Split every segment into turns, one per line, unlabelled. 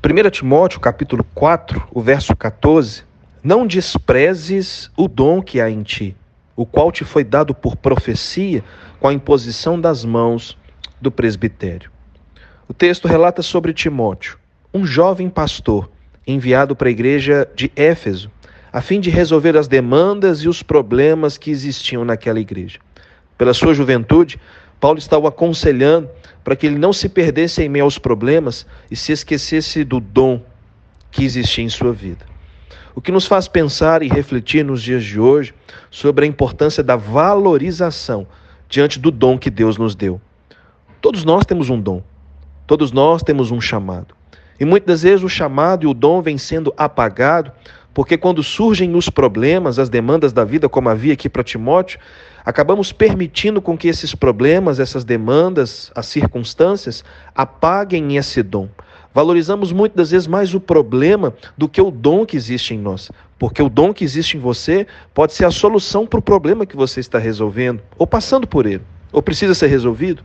1 Timóteo, capítulo 4, o verso 14, não desprezes o dom que há em ti, o qual te foi dado por profecia com a imposição das mãos do presbitério. O texto relata sobre Timóteo, um jovem pastor enviado para a igreja de Éfeso, a fim de resolver as demandas e os problemas que existiam naquela igreja. Pela sua juventude, Paulo está o aconselhando para que ele não se perdesse em meio aos problemas e se esquecesse do dom que existia em sua vida. O que nos faz pensar e refletir nos dias de hoje sobre a importância da valorização diante do dom que Deus nos deu. Todos nós temos um dom, todos nós temos um chamado. E muitas vezes o chamado e o dom vem sendo apagado porque quando surgem os problemas, as demandas da vida, como havia aqui para Timóteo, acabamos permitindo com que esses problemas, essas demandas, as circunstâncias apaguem esse dom. Valorizamos muitas das vezes mais o problema do que o dom que existe em nós. Porque o dom que existe em você pode ser a solução para o problema que você está resolvendo, ou passando por ele, ou precisa ser resolvido.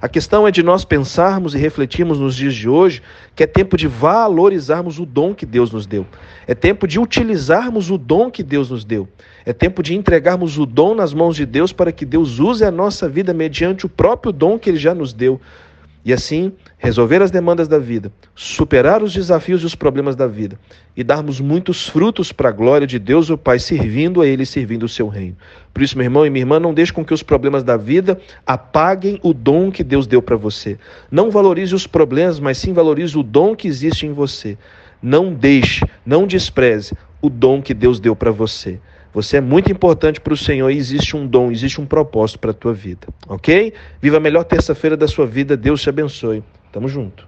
A questão é de nós pensarmos e refletirmos nos dias de hoje que é tempo de valorizarmos o dom que Deus nos deu. É tempo de utilizarmos o dom que Deus nos deu. É tempo de entregarmos o dom nas mãos de Deus para que Deus use a nossa vida mediante o próprio dom que Ele já nos deu e assim resolver as demandas da vida, superar os desafios e os problemas da vida e darmos muitos frutos para a glória de Deus, o Pai, servindo a Ele e servindo o seu reino. Por isso, meu irmão e minha irmã, não deixe com que os problemas da vida apaguem o dom que Deus deu para você. Não valorize os problemas, mas sim valorize o dom que existe em você. Não deixe, não despreze o dom que Deus deu para você. Você é muito importante para o Senhor e existe um dom, existe um propósito para a tua vida, ok? Viva a melhor terça-feira da sua vida, Deus te abençoe. Tamo junto.